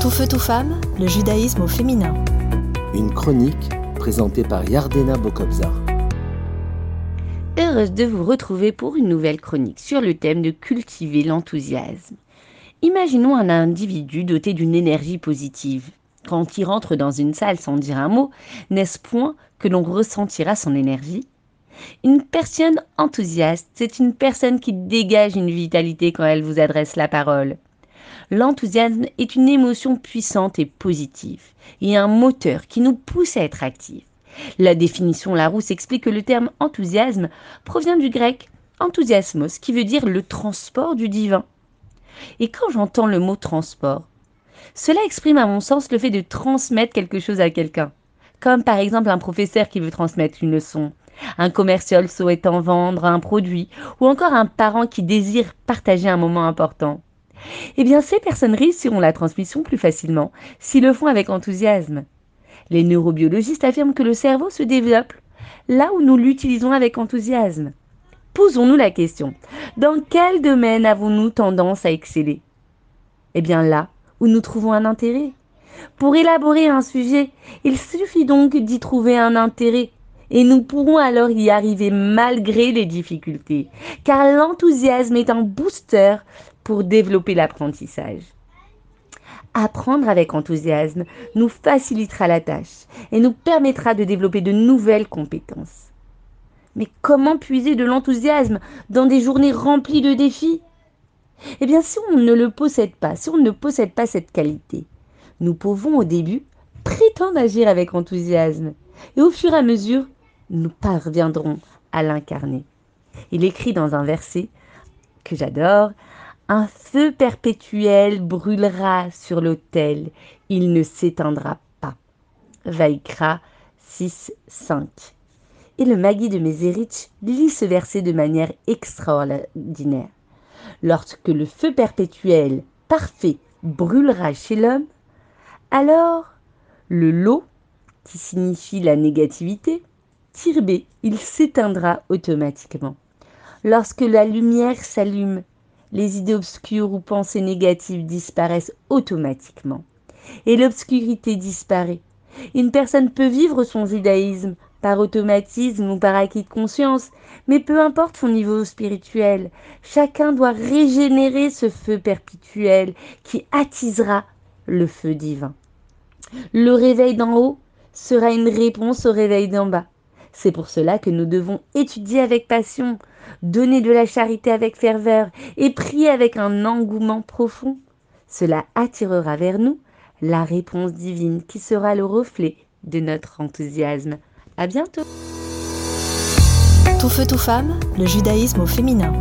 Tout feu, tout femme, le judaïsme au féminin. Une chronique présentée par Yardena Bokobzar. Heureuse de vous retrouver pour une nouvelle chronique sur le thème de cultiver l'enthousiasme. Imaginons un individu doté d'une énergie positive. Quand il rentre dans une salle sans dire un mot, n'est-ce point que l'on ressentira son énergie? Une personne enthousiaste, c'est une personne qui dégage une vitalité quand elle vous adresse la parole. L'enthousiasme est une émotion puissante et positive, et un moteur qui nous pousse à être actifs. La définition Larousse explique que le terme enthousiasme provient du grec enthousiasmos, qui veut dire le transport du divin. Et quand j'entends le mot transport, cela exprime à mon sens le fait de transmettre quelque chose à quelqu'un, comme par exemple un professeur qui veut transmettre une leçon, un commercial souhaitant vendre un produit, ou encore un parent qui désire partager un moment important. Eh bien, ces personnes réussiront la transmission plus facilement s'ils le font avec enthousiasme. Les neurobiologistes affirment que le cerveau se développe là où nous l'utilisons avec enthousiasme. Posons-nous la question, dans quel domaine avons-nous tendance à exceller? Eh bien là où nous trouvons un intérêt. Pour élaborer un sujet, il suffit donc d'y trouver un intérêt et nous pourrons alors y arriver malgré les difficultés, car l'enthousiasme est un booster pour développer l'apprentissage. Apprendre avec enthousiasme nous facilitera la tâche et nous permettra de développer de nouvelles compétences. Mais comment puiser de l'enthousiasme dans des journées remplies de défis? Eh bien, si on ne le possède pas, si on ne possède pas cette qualité, nous pouvons au début prétendre agir avec enthousiasme et au fur et à mesure, nous parviendrons à l'incarner. Il écrit dans un verset que j'adore, un feu perpétuel brûlera sur l'autel, il ne s'éteindra pas. Vaikra 6, 5. Et le Magui de Mézérich lit ce verset de manière extraordinaire. Lorsque le feu perpétuel parfait brûlera chez l'homme, alors le lot, qui signifie la négativité, tirbé, il s'éteindra automatiquement. Lorsque la lumière s'allume, les idées obscures ou pensées négatives disparaissent automatiquement. Et l'obscurité disparaît. Une personne peut vivre son judaïsme par automatisme ou par acquis de conscience, mais peu importe son niveau spirituel, chacun doit régénérer ce feu perpétuel qui attisera le feu divin. Le réveil d'en haut sera une réponse au réveil d'en bas. C'est pour cela que nous devons étudier avec passion, donner de la charité avec ferveur et prier avec un engouement profond. Cela attirera vers nous la réponse divine qui sera le reflet de notre enthousiasme. À bientôt. Tout feu, tout femme, le judaïsme au féminin.